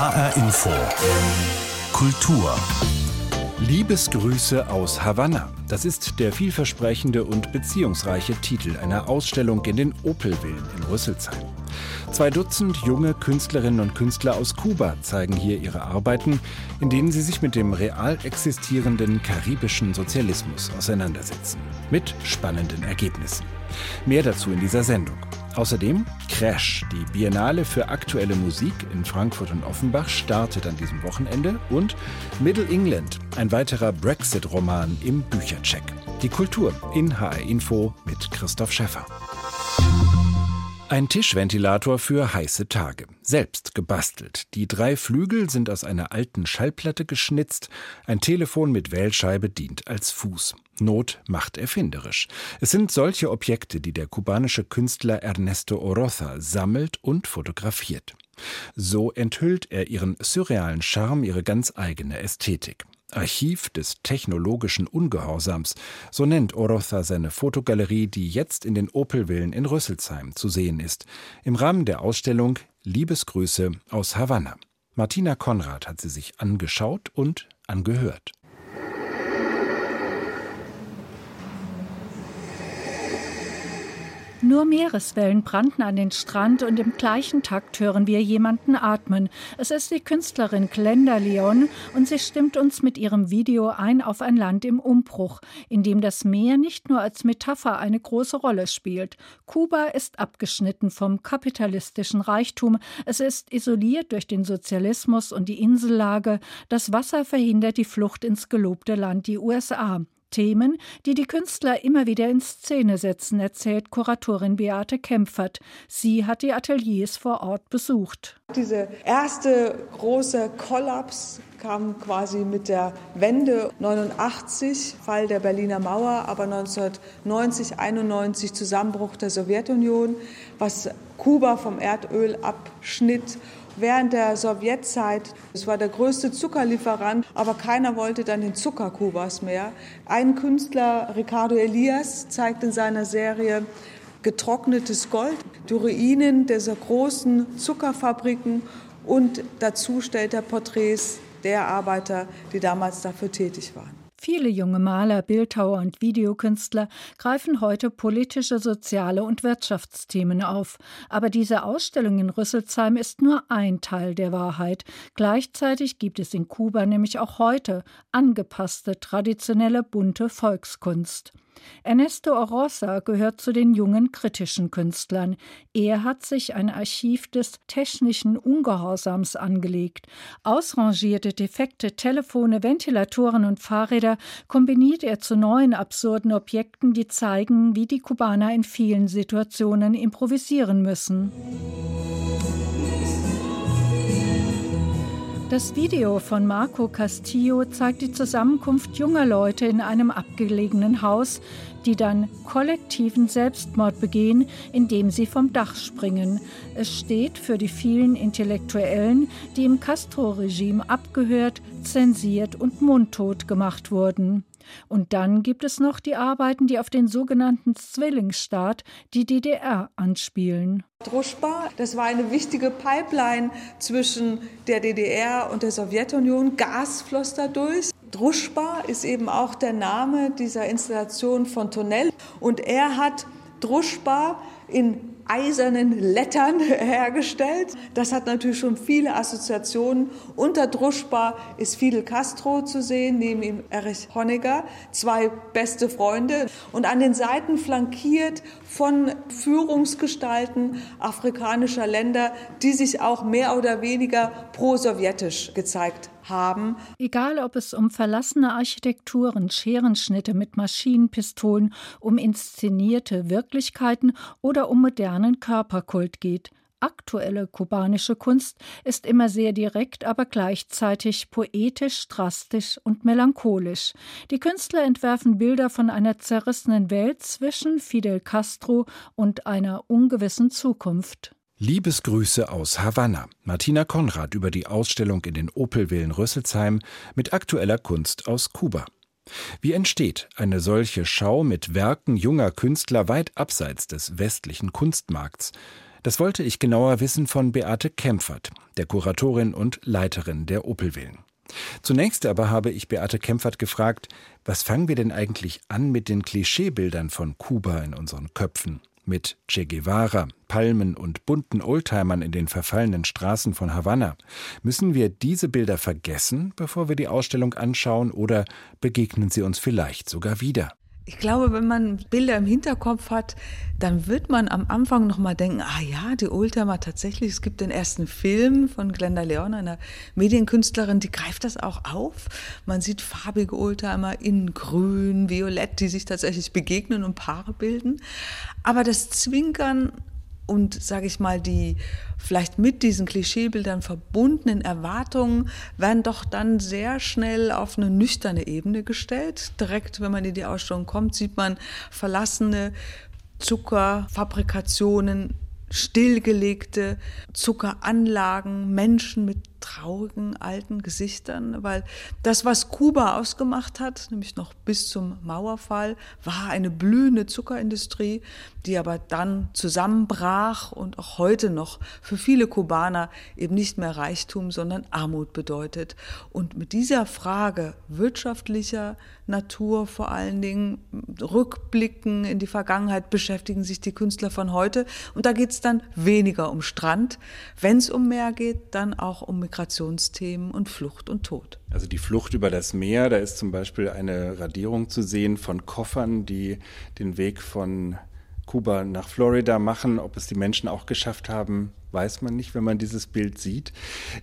HR Info. Kultur. Liebesgrüße aus Havanna. Das ist der vielversprechende und beziehungsreiche Titel einer Ausstellung in den Opelvillen in Rüsselsheim. Zwei Dutzend junge Künstlerinnen und Künstler aus Kuba zeigen hier ihre Arbeiten, in denen sie sich mit dem real existierenden karibischen Sozialismus auseinandersetzen. Mit spannenden Ergebnissen. Mehr dazu in dieser Sendung. Außerdem Crash, die Biennale für aktuelle Musik in Frankfurt und Offenbach startet an diesem Wochenende und Middle England, ein weiterer Brexit-Roman im Büchercheck. Die Kultur in HR Info mit Christoph Schäffer. Ein Tischventilator für heiße Tage. Selbst gebastelt. Die drei Flügel sind aus einer alten Schallplatte geschnitzt. Ein Telefon mit Wählscheibe dient als Fuß. Not macht erfinderisch. Es sind solche Objekte, die der kubanische Künstler Ernesto Oroza sammelt und fotografiert. So enthüllt er ihren surrealen Charme, ihre ganz eigene Ästhetik. Archiv des technologischen Ungehorsams, so nennt Oroza seine Fotogalerie, die jetzt in den Opelvillen in Rüsselsheim zu sehen ist, im Rahmen der Ausstellung Liebesgrüße aus Havanna. Martina Konrad hat sie sich angeschaut und angehört. Nur Meereswellen brannten an den Strand und im gleichen Takt hören wir jemanden atmen. Es ist die Künstlerin Glenda Leon und sie stimmt uns mit ihrem Video ein auf ein Land im Umbruch, in dem das Meer nicht nur als Metapher eine große Rolle spielt. Kuba ist abgeschnitten vom kapitalistischen Reichtum. Es ist isoliert durch den Sozialismus und die Insellage. Das Wasser verhindert die Flucht ins gelobte Land, die USA. Themen, die die Künstler immer wieder in Szene setzen, erzählt Kuratorin Beate Kempfert. Sie hat die Ateliers vor Ort besucht. Diese erste große Kollaps kam quasi mit der Wende 89, Fall der Berliner Mauer, aber 1990, 91 Zusammenbruch der Sowjetunion, was Kuba vom Erdöl abschnitt während der Sowjetzeit. Es war der größte Zuckerlieferant, aber keiner wollte dann den Zucker Kubas mehr. Ein Künstler, Ricardo Elias, zeigt in seiner Serie getrocknetes Gold, die Ruinen dieser großen Zuckerfabriken und dazu stellt er Porträts der Arbeiter, die damals dafür tätig waren. Viele junge Maler, Bildhauer und Videokünstler greifen heute politische, soziale und Wirtschaftsthemen auf. Aber diese Ausstellung in Rüsselsheim ist nur ein Teil der Wahrheit. Gleichzeitig gibt es in Kuba nämlich auch heute angepasste, traditionelle, bunte Volkskunst. Ernesto Orosa gehört zu den jungen kritischen Künstlern. Er hat sich ein Archiv des technischen Ungehorsams angelegt. Ausrangierte, defekte Telefone, Ventilatoren und Fahrräder kombiniert er zu neuen absurden Objekten, die zeigen, wie die Kubaner in vielen Situationen improvisieren müssen. Das Video von Marco Castillo zeigt die Zusammenkunft junger Leute in einem abgelegenen Haus, die dann kollektiven Selbstmord begehen, indem sie vom Dach springen. Es steht für die vielen Intellektuellen, die im Castro-Regime abgehört, zensiert und mundtot gemacht wurden. Und dann gibt es noch die Arbeiten, die auf den sogenannten Zwillingsstaat, die DDR, anspielen. Druschba, das war eine wichtige Pipeline zwischen der DDR und der Sowjetunion. Gas floss dadurch. Druschba ist eben auch der Name dieser Installation von Tonell. Und er hat Druschba in eisernen Lettern hergestellt. Das hat natürlich schon viele Assoziationen. Unter Druschba ist Fidel Castro zu sehen, neben ihm Erich Honecker, zwei beste Freunde. Und an den Seiten flankiert von Führungsgestalten afrikanischer Länder, die sich auch mehr oder weniger pro-sowjetisch gezeigt haben. Egal, ob es um verlassene Architekturen, Scherenschnitte mit Maschinenpistolen, um inszenierte Wirklichkeiten oder um modernen Körperkult geht. Aktuelle kubanische Kunst ist immer sehr direkt, aber gleichzeitig poetisch, drastisch und melancholisch. Die Künstler entwerfen Bilder von einer zerrissenen Welt zwischen Fidel Castro und einer ungewissen Zukunft. Liebesgrüße aus Havanna. Martina Konrad über die Ausstellung in den Opelvillen Rüsselsheim mit aktueller Kunst aus Kuba. Wie entsteht eine solche Schau mit Werken junger Künstler weit abseits des westlichen Kunstmarkts? Das wollte ich genauer wissen von Beate Kempfert, der Kuratorin und Leiterin der Opelwillen. Zunächst aber habe ich Beate Kempfert gefragt, was fangen wir denn eigentlich an mit den Klischeebildern von Kuba in unseren Köpfen? Mit Che Guevara, Palmen und bunten Oldtimern in den verfallenen Straßen von Havanna. Müssen wir diese Bilder vergessen, bevor wir die Ausstellung anschauen, oder begegnen sie uns vielleicht sogar wieder? Ich glaube, wenn man Bilder im Hinterkopf hat, dann wird man am Anfang noch mal denken, ah ja, die Oldtimer tatsächlich, es gibt den ersten Film von Glenda Leon, einer Medienkünstlerin, die greift das auch auf. Man sieht farbige Oldtimer in grün, violett, die sich tatsächlich begegnen und Paare bilden. Aber das Zwinkern und, sage ich mal, die vielleicht mit diesen Klischeebildern verbundenen Erwartungen werden doch dann sehr schnell auf eine nüchterne Ebene gestellt. Direkt, wenn man in die Ausstellung kommt, sieht man verlassene Zuckerfabrikationen, stillgelegte Zuckeranlagen, Menschen mit traurigen alten Gesichtern, weil das, was Kuba ausgemacht hat, nämlich noch bis zum Mauerfall, war eine blühende Zuckerindustrie, die aber dann zusammenbrach und auch heute noch für viele Kubaner eben nicht mehr Reichtum, sondern Armut bedeutet. Und mit dieser Frage wirtschaftlicher Natur vor allen Dingen, Rückblicken in die Vergangenheit beschäftigen sich die Künstler von heute. Und da geht es dann weniger um Strand. Wenn es um Meer geht, dann auch um Migrationsthemen und Flucht und Tod. Also die Flucht über das Meer, da ist zum Beispiel eine Radierung zu sehen von Koffern, die den Weg von Kuba nach Florida machen. Ob es die Menschen auch geschafft haben, weiß man nicht, wenn man dieses Bild sieht.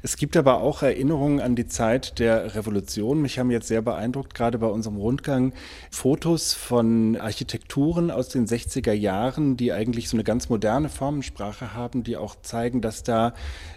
Es gibt aber auch Erinnerungen an die Zeit der Revolution. Mich haben jetzt sehr beeindruckt, gerade bei unserem Rundgang, Fotos von Architekturen aus den 60er Jahren, die eigentlich so eine ganz moderne Formensprache haben, die auch zeigen, dass da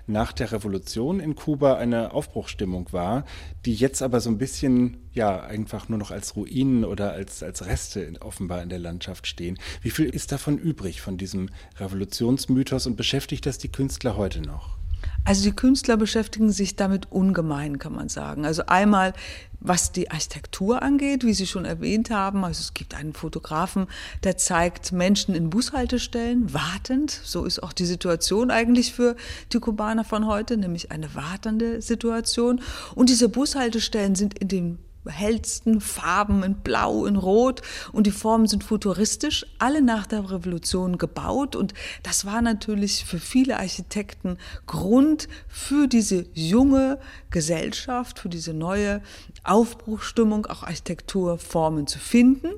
nach der Revolution in Kuba eine Aufbruchstimmung war, die jetzt aber so ein bisschen, ja, einfach nur noch als Ruinen oder als, als Reste in, offenbar in der Landschaft stehen. Wie viel ist davon übrig, von diesem Revolutionsmythos und beschäftigt das die Künstler heute noch? Also die Künstler beschäftigen sich damit ungemein, kann man sagen. Also einmal, was die Architektur angeht, wie Sie schon erwähnt haben. Also es gibt einen Fotografen, der zeigt Menschen in Bushaltestellen wartend. So ist auch die Situation eigentlich für die Kubaner von heute, nämlich eine wartende Situation. Und diese Bushaltestellen sind in den hellsten Farben in Blau, in Rot und die Formen sind futuristisch, alle nach der Revolution gebaut und das war natürlich für viele Architekten Grund für diese junge Gesellschaft, für diese neue Aufbruchstimmung, auch Architekturformen zu finden.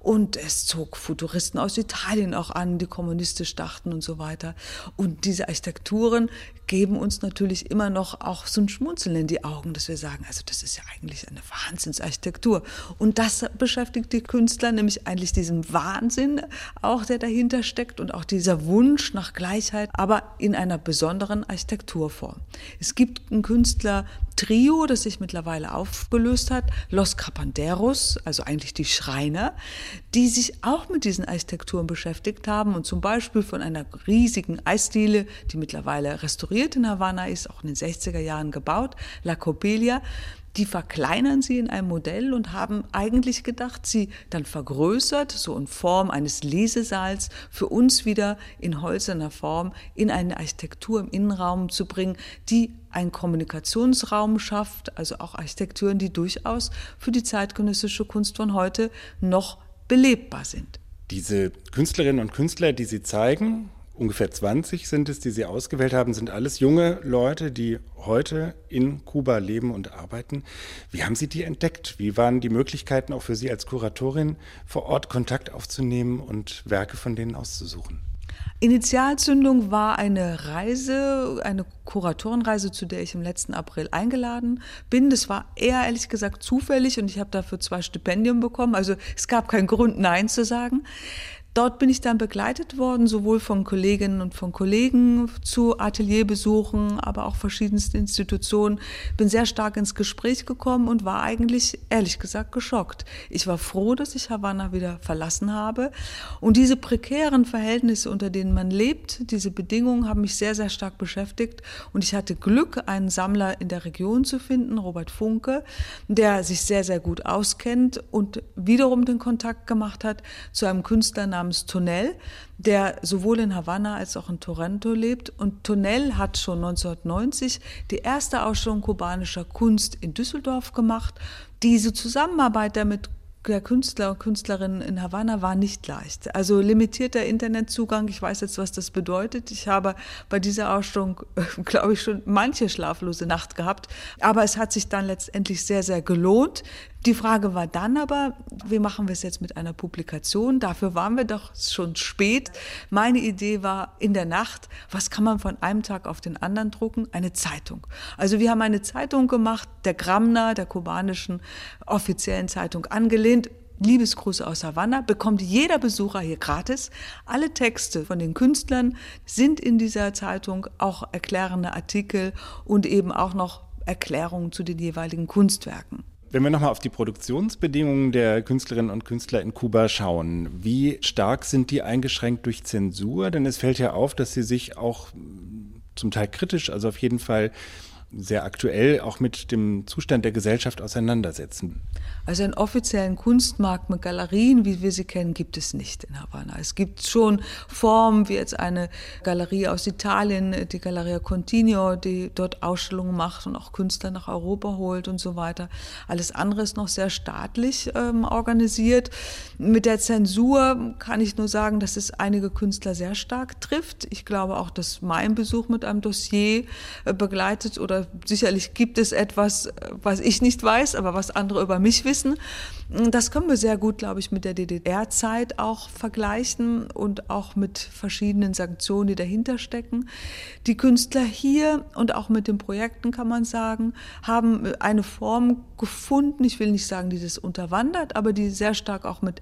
Und es zog Futuristen aus Italien auch an, die kommunistisch dachten und so weiter. Und diese Architekturen geben uns natürlich immer noch auch so ein Schmunzeln in die Augen, dass wir sagen, also das ist ja eigentlich eine Wahnsinnsarchitektur. Und das beschäftigt die Künstler, nämlich eigentlich diesen Wahnsinn auch, der dahinter steckt und auch dieser Wunsch nach Gleichheit, aber in einer besonderen Architekturform. Es gibt einen Künstler, Trio, das sich mittlerweile aufgelöst hat, Los Capanderos, also eigentlich die Schreiner, die sich auch mit diesen Architekturen beschäftigt haben und zum Beispiel von einer riesigen Eisdiele, die mittlerweile restauriert in Havanna ist, auch in den 60er Jahren gebaut, La Copelia, die verkleinern sie in einem Modell und haben eigentlich gedacht, sie dann vergrößert, so in Form eines Lesesaals, für uns wieder in holzerner Form in eine Architektur im Innenraum zu bringen, die einen Kommunikationsraum schafft, also auch Architekturen, die durchaus für die zeitgenössische Kunst von heute noch belebbar sind. Diese Künstlerinnen und Künstler, die Sie zeigen, ungefähr 20 sind es, die Sie ausgewählt haben, sind alles junge Leute, die heute in Kuba leben und arbeiten. Wie haben Sie die entdeckt? Wie waren die Möglichkeiten auch für Sie als Kuratorin vor Ort Kontakt aufzunehmen und Werke von denen auszusuchen? Initialzündung war eine Reise, eine Kuratorenreise, zu der ich im letzten April eingeladen bin. Das war eher ehrlich gesagt zufällig und ich habe dafür zwei Stipendien bekommen. Also es gab keinen Grund, Nein zu sagen. Dort bin ich dann begleitet worden, sowohl von Kolleginnen und von Kollegen zu Atelierbesuchen, aber auch verschiedensten Institutionen. Bin sehr stark ins Gespräch gekommen und war eigentlich, ehrlich gesagt, geschockt. Ich war froh, dass ich Havanna wieder verlassen habe. Und diese prekären Verhältnisse, unter denen man lebt, diese Bedingungen haben mich sehr, sehr stark beschäftigt. Und ich hatte Glück, einen Sammler in der Region zu finden, Robert Funke, der sich sehr, sehr gut auskennt und wiederum den Kontakt gemacht hat zu einem Künstler namens Tonell, der sowohl in Havanna als auch in Toronto lebt. Und Tonell hat schon 1990 die erste Ausstellung kubanischer Kunst in Düsseldorf gemacht. Diese Zusammenarbeit damit der Künstler und Künstlerinnen in Havanna war nicht leicht. Also limitierter Internetzugang, ich weiß jetzt, was das bedeutet. Ich habe bei dieser Ausstellung, glaube ich, schon manche schlaflose Nacht gehabt. Aber es hat sich dann letztendlich sehr, sehr gelohnt. Die Frage war dann aber, wie machen wir es jetzt mit einer Publikation? Dafür waren wir doch schon spät. Meine Idee war in der Nacht, was kann man von einem Tag auf den anderen drucken? Eine Zeitung. Also wir haben eine Zeitung gemacht, der Gramna, der kubanischen offiziellen Zeitung angelehnt. Liebesgrüße aus Havanna bekommt jeder Besucher hier gratis. Alle Texte von den Künstlern sind in dieser Zeitung, auch erklärende Artikel und eben auch noch Erklärungen zu den jeweiligen Kunstwerken. Wenn wir nochmal auf die Produktionsbedingungen der Künstlerinnen und Künstler in Kuba schauen, wie stark sind die eingeschränkt durch Zensur? Denn es fällt ja auf, dass sie sich auch zum Teil kritisch, also auf jeden Fall sehr aktuell auch mit dem Zustand der Gesellschaft auseinandersetzen. Also einen offiziellen Kunstmarkt mit Galerien, wie wir sie kennen, gibt es nicht in Havanna. Es gibt schon Formen wie jetzt eine Galerie aus Italien, die Galleria Continuo, die dort Ausstellungen macht und auch Künstler nach Europa holt und so weiter. Alles andere ist noch sehr staatlich ähm, organisiert. Mit der Zensur kann ich nur sagen, dass es einige Künstler sehr stark trifft. Ich glaube auch, dass mein Besuch mit einem Dossier äh, begleitet oder sicherlich gibt es etwas, was ich nicht weiß, aber was andere über mich wissen. Das können wir sehr gut, glaube ich, mit der DDR-Zeit auch vergleichen und auch mit verschiedenen Sanktionen, die dahinter stecken. Die Künstler hier und auch mit den Projekten, kann man sagen, haben eine Form gefunden, ich will nicht sagen, die das unterwandert, aber die sehr stark auch mit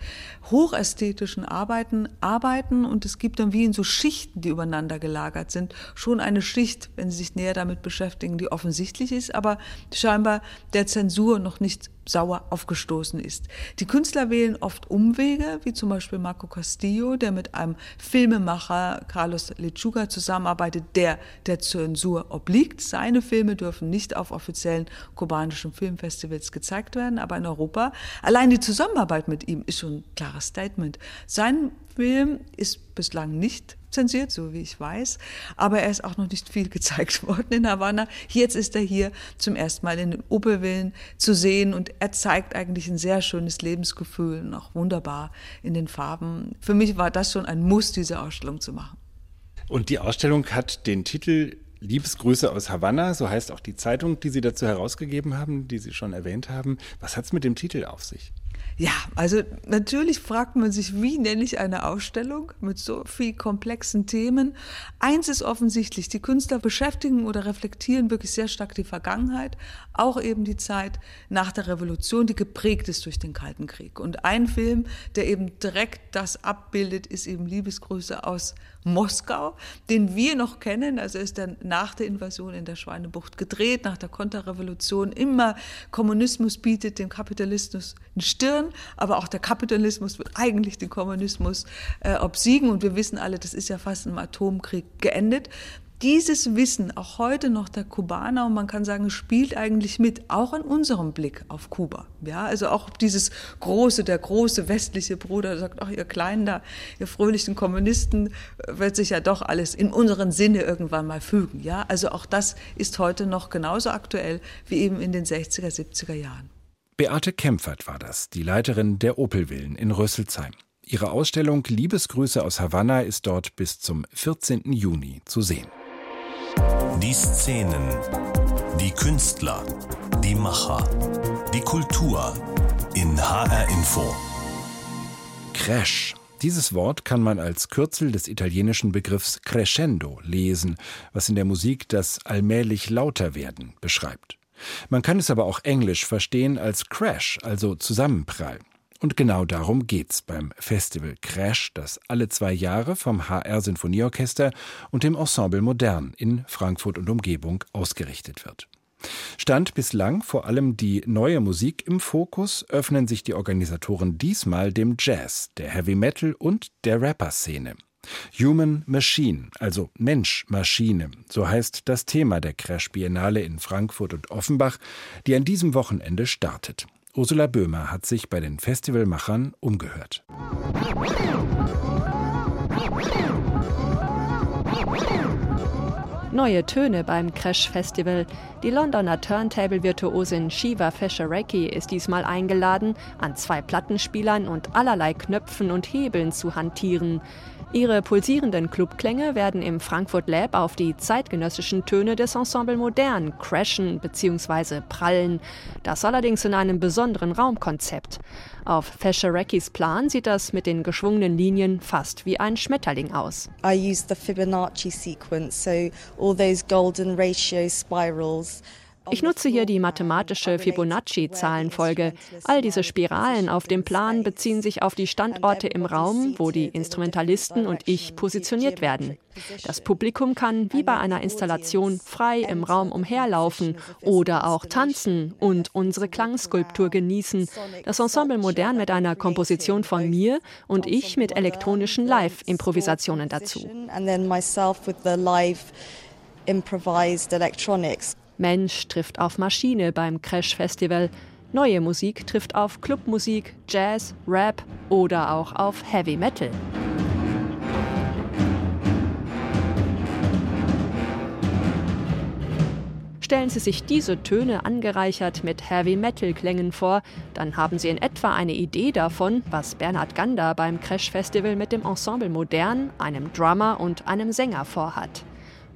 hochästhetischen Arbeiten arbeiten. Und es gibt dann wie in so Schichten, die übereinander gelagert sind, schon eine Schicht, wenn Sie sich näher damit beschäftigen, die offensichtlich ist, aber scheinbar der Zensur noch nicht sauer aufgestoßen ist. Die Künstler wählen oft Umwege, wie zum Beispiel Marco Castillo, der mit einem Filmemacher Carlos Lechuga zusammenarbeitet, der der Zensur obliegt. Seine Filme dürfen nicht auf offiziellen kubanischen Filmfestivals gezeigt werden, aber in Europa, allein die Zusammenarbeit mit ihm ist schon ein klares Statement. Sein Film ist bislang nicht zensiert, so wie ich weiß, aber er ist auch noch nicht viel gezeigt worden in Havanna. Jetzt ist er hier zum ersten Mal in den Opelvillen zu sehen und er zeigt eigentlich ein sehr schönes Lebensgefühl und auch wunderbar in den Farben. Für mich war das schon ein Muss, diese Ausstellung zu machen. Und die Ausstellung hat den Titel Liebesgrüße aus Havanna, so heißt auch die Zeitung, die Sie dazu herausgegeben haben, die Sie schon erwähnt haben. Was hat es mit dem Titel auf sich? Ja, also natürlich fragt man sich, wie nenne ich eine Ausstellung mit so viel komplexen Themen. Eins ist offensichtlich, die Künstler beschäftigen oder reflektieren wirklich sehr stark die Vergangenheit, auch eben die Zeit nach der Revolution, die geprägt ist durch den Kalten Krieg. Und ein Film, der eben direkt das abbildet, ist eben Liebesgrüße aus Moskau, den wir noch kennen. Also ist dann nach der Invasion in der Schweinebucht gedreht, nach der Konterrevolution. Immer Kommunismus bietet dem Kapitalismus eine Stirn, aber auch der Kapitalismus wird eigentlich den Kommunismus äh, obsiegen. Und wir wissen alle, das ist ja fast im Atomkrieg geendet dieses Wissen auch heute noch der Kubaner und man kann sagen, spielt eigentlich mit, auch in unserem Blick auf Kuba. Ja, also auch dieses große, der große westliche Bruder sagt, ach ihr Kleinen da, ihr fröhlichen Kommunisten, äh, wird sich ja doch alles in unseren Sinne irgendwann mal fügen. Ja, also auch das ist heute noch genauso aktuell wie eben in den 60er, 70er Jahren. Beate Kempfert war das, die Leiterin der Opelvillen in Rüsselsheim. Ihre Ausstellung Liebesgrüße aus Havanna ist dort bis zum 14. Juni zu sehen. Die Szenen, die Künstler, die Macher, die Kultur in HR Info. Crash. Dieses Wort kann man als Kürzel des italienischen Begriffs crescendo lesen, was in der Musik das allmählich lauter werden beschreibt. Man kann es aber auch englisch verstehen als Crash, also Zusammenprall. Und genau darum geht's beim Festival Crash, das alle zwei Jahre vom HR Sinfonieorchester und dem Ensemble Modern in Frankfurt und Umgebung ausgerichtet wird. Stand bislang vor allem die neue Musik im Fokus, öffnen sich die Organisatoren diesmal dem Jazz, der Heavy Metal und der Rapper-Szene. Human Machine, also Mensch Maschine, so heißt das Thema der Crash Biennale in Frankfurt und Offenbach, die an diesem Wochenende startet. Ursula Böhmer hat sich bei den Festivalmachern umgehört. Neue Töne beim Crash Festival. Die Londoner Turntable-Virtuosin Shiva Feshareki ist diesmal eingeladen, an zwei Plattenspielern und allerlei Knöpfen und Hebeln zu hantieren. Ihre pulsierenden Clubklänge werden im Frankfurt Lab auf die zeitgenössischen Töne des Ensemble Modern crashen bzw. prallen. Das allerdings in einem besonderen Raumkonzept. Auf Fesharekis Plan sieht das mit den geschwungenen Linien fast wie ein Schmetterling aus. I used the Fibonacci sequence, so all those golden ratio spirals. Ich nutze hier die mathematische Fibonacci-Zahlenfolge. All diese Spiralen auf dem Plan beziehen sich auf die Standorte im Raum, wo die Instrumentalisten und ich positioniert werden. Das Publikum kann wie bei einer Installation frei im Raum umherlaufen oder auch tanzen und unsere Klangskulptur genießen. Das Ensemble Modern mit einer Komposition von mir und ich mit elektronischen Live-Improvisationen dazu. Improvised electronics. Mensch trifft auf Maschine beim Crash Festival. Neue Musik trifft auf Clubmusik, Jazz, Rap oder auch auf Heavy Metal. Stellen Sie sich diese Töne angereichert mit Heavy Metal Klängen vor, dann haben Sie in etwa eine Idee davon, was Bernhard Gander beim Crash Festival mit dem Ensemble Modern, einem Drummer und einem Sänger vorhat.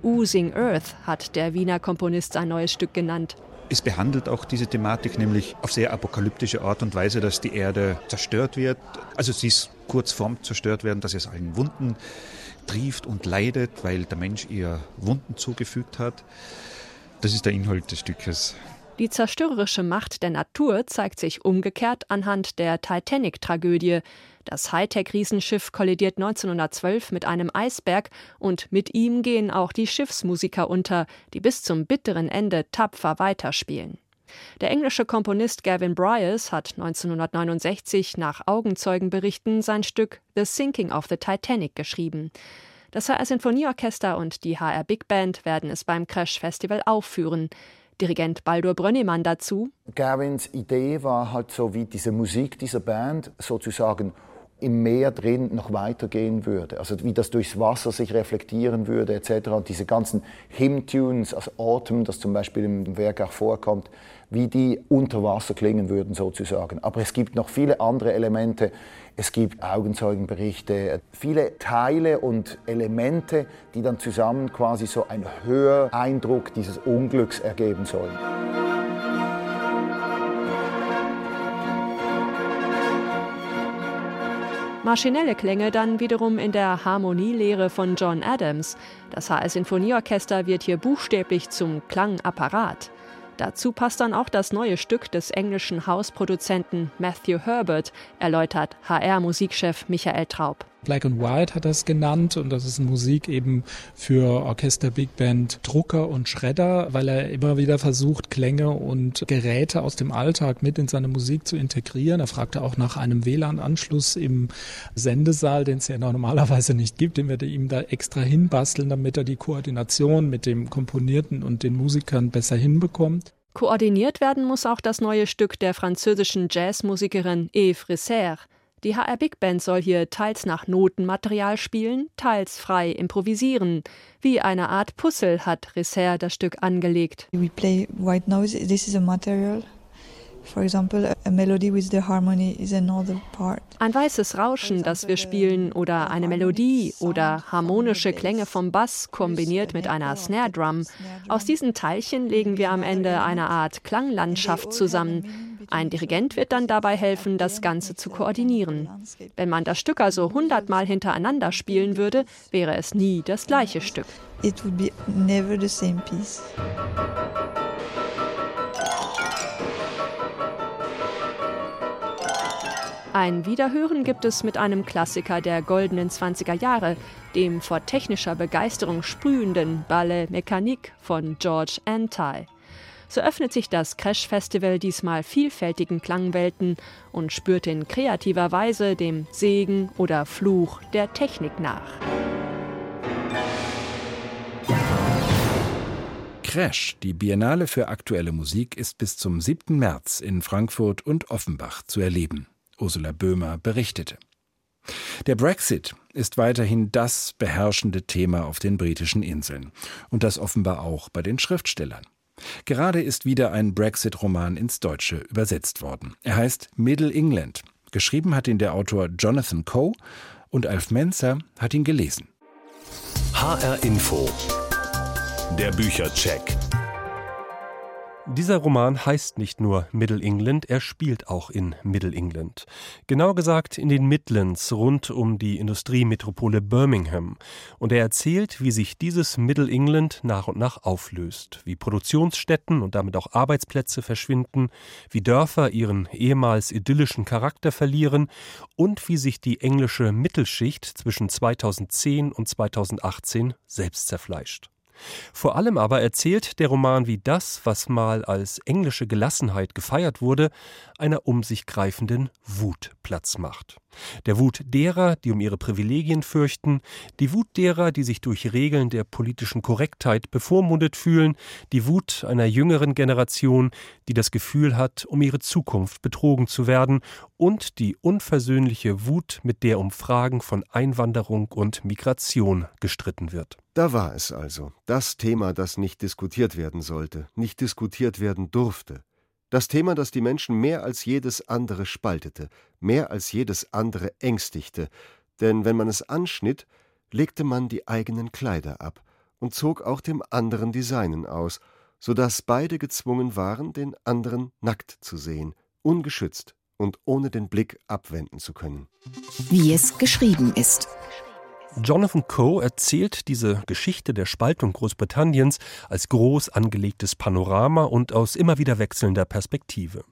Oozing Earth hat der Wiener Komponist sein neues Stück genannt. Es behandelt auch diese Thematik nämlich auf sehr apokalyptische Art und Weise, dass die Erde zerstört wird. Also sie ist kurz vorm zerstört werden, dass es allen Wunden trieft und leidet, weil der Mensch ihr Wunden zugefügt hat. Das ist der Inhalt des Stückes. Die zerstörerische Macht der Natur zeigt sich umgekehrt anhand der Titanic-Tragödie. Das Hightech-Riesenschiff kollidiert 1912 mit einem Eisberg und mit ihm gehen auch die Schiffsmusiker unter, die bis zum bitteren Ende tapfer weiterspielen. Der englische Komponist Gavin Bryars hat 1969 nach Augenzeugenberichten sein Stück The Sinking of the Titanic geschrieben. Das HR Sinfonieorchester und die HR Big Band werden es beim Crash Festival aufführen. Dirigent Baldur Brönnimann dazu. Gavins Idee war halt so, wie diese Musik dieser Band sozusagen im Meer drin noch weitergehen würde. Also wie das durchs Wasser sich reflektieren würde etc. Und diese ganzen Hymn-Tunes, also Autumn, das zum Beispiel im Werk auch vorkommt, wie die unter Wasser klingen würden sozusagen. Aber es gibt noch viele andere Elemente. Es gibt Augenzeugenberichte, viele Teile und Elemente, die dann zusammen quasi so einen Höreindruck dieses Unglücks ergeben sollen. Maschinelle Klänge dann wiederum in der Harmonielehre von John Adams. Das HR Sinfonieorchester wird hier buchstäblich zum Klangapparat. Dazu passt dann auch das neue Stück des englischen Hausproduzenten Matthew Herbert, erläutert HR-Musikchef Michael Traub. Black and White hat das genannt und das ist Musik eben für Orchester, Big Band, Drucker und Schredder, weil er immer wieder versucht, Klänge und Geräte aus dem Alltag mit in seine Musik zu integrieren. Er fragte auch nach einem WLAN-Anschluss im Sendesaal, den es ja normalerweise nicht gibt, den wir ihm da extra hinbasteln, damit er die Koordination mit dem Komponierten und den Musikern besser hinbekommt. Koordiniert werden muss auch das neue Stück der französischen Jazzmusikerin Eve Risser. Die HR Big Band soll hier teils nach Notenmaterial spielen, teils frei improvisieren. Wie eine Art Puzzle hat Risser das Stück angelegt. We play white noise. This is a material ein weißes Rauschen, das wir spielen, oder eine Melodie oder harmonische Klänge vom Bass kombiniert mit einer Snare Drum. Aus diesen Teilchen legen wir am Ende eine Art Klanglandschaft zusammen. Ein Dirigent wird dann dabei helfen, das Ganze zu koordinieren. Wenn man das Stück also hundertmal hintereinander spielen würde, wäre es nie das gleiche Stück. It would be never the same piece. Ein Wiederhören gibt es mit einem Klassiker der goldenen 20er Jahre, dem vor technischer Begeisterung sprühenden Ballet Mécanique von George Antai. So öffnet sich das Crash Festival diesmal vielfältigen Klangwelten und spürt in kreativer Weise dem Segen oder Fluch der Technik nach. Crash, die Biennale für aktuelle Musik, ist bis zum 7. März in Frankfurt und Offenbach zu erleben. Ursula Böhmer berichtete. Der Brexit ist weiterhin das beherrschende Thema auf den britischen Inseln. Und das offenbar auch bei den Schriftstellern. Gerade ist wieder ein Brexit-Roman ins Deutsche übersetzt worden. Er heißt Middle England. Geschrieben hat ihn der Autor Jonathan Coe und Alf Menzer hat ihn gelesen. HR Info. Der Büchercheck. Dieser Roman heißt nicht nur Middle England, er spielt auch in Middle England. Genau gesagt in den Midlands rund um die Industriemetropole Birmingham. Und er erzählt, wie sich dieses Middle England nach und nach auflöst, wie Produktionsstätten und damit auch Arbeitsplätze verschwinden, wie Dörfer ihren ehemals idyllischen Charakter verlieren und wie sich die englische Mittelschicht zwischen 2010 und 2018 selbst zerfleischt. Vor allem aber erzählt der Roman, wie das, was mal als englische Gelassenheit gefeiert wurde, einer um sich greifenden Wut Platz macht. Der Wut derer, die um ihre Privilegien fürchten, die Wut derer, die sich durch Regeln der politischen Korrektheit bevormundet fühlen, die Wut einer jüngeren Generation, die das Gefühl hat, um ihre Zukunft betrogen zu werden, und die unversöhnliche Wut, mit der um Fragen von Einwanderung und Migration gestritten wird. Da war es also, das Thema, das nicht diskutiert werden sollte, nicht diskutiert werden durfte. Das Thema, das die Menschen mehr als jedes andere spaltete, mehr als jedes andere ängstigte, denn wenn man es anschnitt, legte man die eigenen Kleider ab und zog auch dem anderen die seinen aus, so dass beide gezwungen waren, den anderen nackt zu sehen, ungeschützt und ohne den Blick abwenden zu können. Wie es geschrieben ist. Jonathan Coe erzählt diese Geschichte der Spaltung Großbritanniens als groß angelegtes Panorama und aus immer wieder wechselnder Perspektive.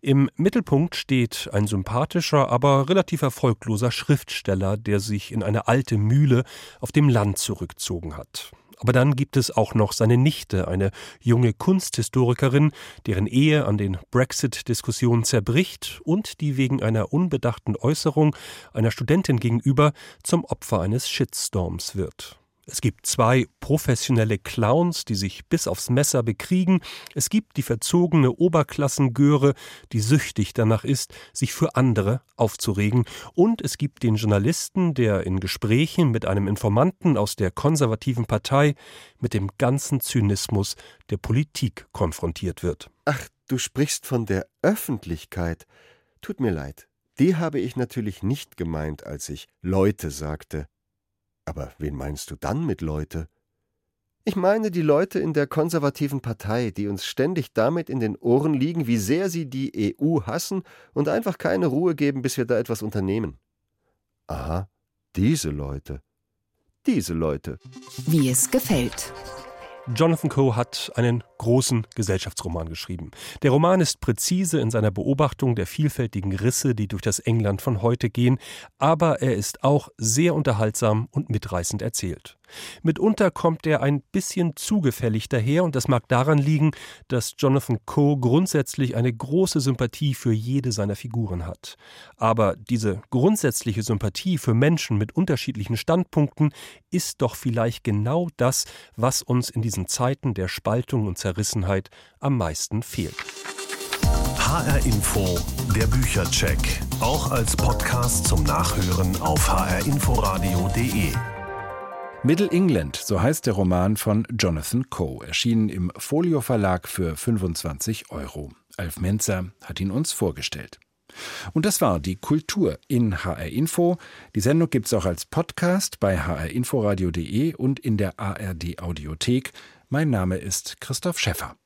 Im Mittelpunkt steht ein sympathischer, aber relativ erfolgloser Schriftsteller, der sich in eine alte Mühle auf dem Land zurückzogen hat. Aber dann gibt es auch noch seine Nichte, eine junge Kunsthistorikerin, deren Ehe an den Brexit-Diskussionen zerbricht und die wegen einer unbedachten Äußerung einer Studentin gegenüber zum Opfer eines Shitstorms wird. Es gibt zwei professionelle Clowns, die sich bis aufs Messer bekriegen. Es gibt die verzogene Oberklassengöre, die süchtig danach ist, sich für andere aufzuregen. Und es gibt den Journalisten, der in Gesprächen mit einem Informanten aus der konservativen Partei mit dem ganzen Zynismus der Politik konfrontiert wird. Ach, du sprichst von der Öffentlichkeit. Tut mir leid. Die habe ich natürlich nicht gemeint, als ich Leute sagte. Aber wen meinst du dann mit Leute? Ich meine die Leute in der konservativen Partei, die uns ständig damit in den Ohren liegen, wie sehr sie die EU hassen und einfach keine Ruhe geben, bis wir da etwas unternehmen. Aha, diese Leute. Diese Leute. Wie es gefällt. Jonathan Coe hat einen großen Gesellschaftsroman geschrieben. Der Roman ist präzise in seiner Beobachtung der vielfältigen Risse, die durch das England von heute gehen, aber er ist auch sehr unterhaltsam und mitreißend erzählt. Mitunter kommt er ein bisschen zugefällig daher und das mag daran liegen, dass Jonathan Coe grundsätzlich eine große Sympathie für jede seiner Figuren hat. Aber diese grundsätzliche Sympathie für Menschen mit unterschiedlichen Standpunkten ist doch vielleicht genau das, was uns in diesen Zeiten der Spaltung und Zerrissenheit am meisten fehlt. HR Info, der Büchercheck, auch als Podcast zum Nachhören auf hrinforadio.de. Middle England, so heißt der Roman von Jonathan Coe, erschienen im Folio Verlag für 25 Euro. Alf Menzer hat ihn uns vorgestellt. Und das war die Kultur in HR Info. Die Sendung gibt es auch als Podcast bei hrinforadio.de und in der ARD Audiothek. Mein Name ist Christoph Schäffer.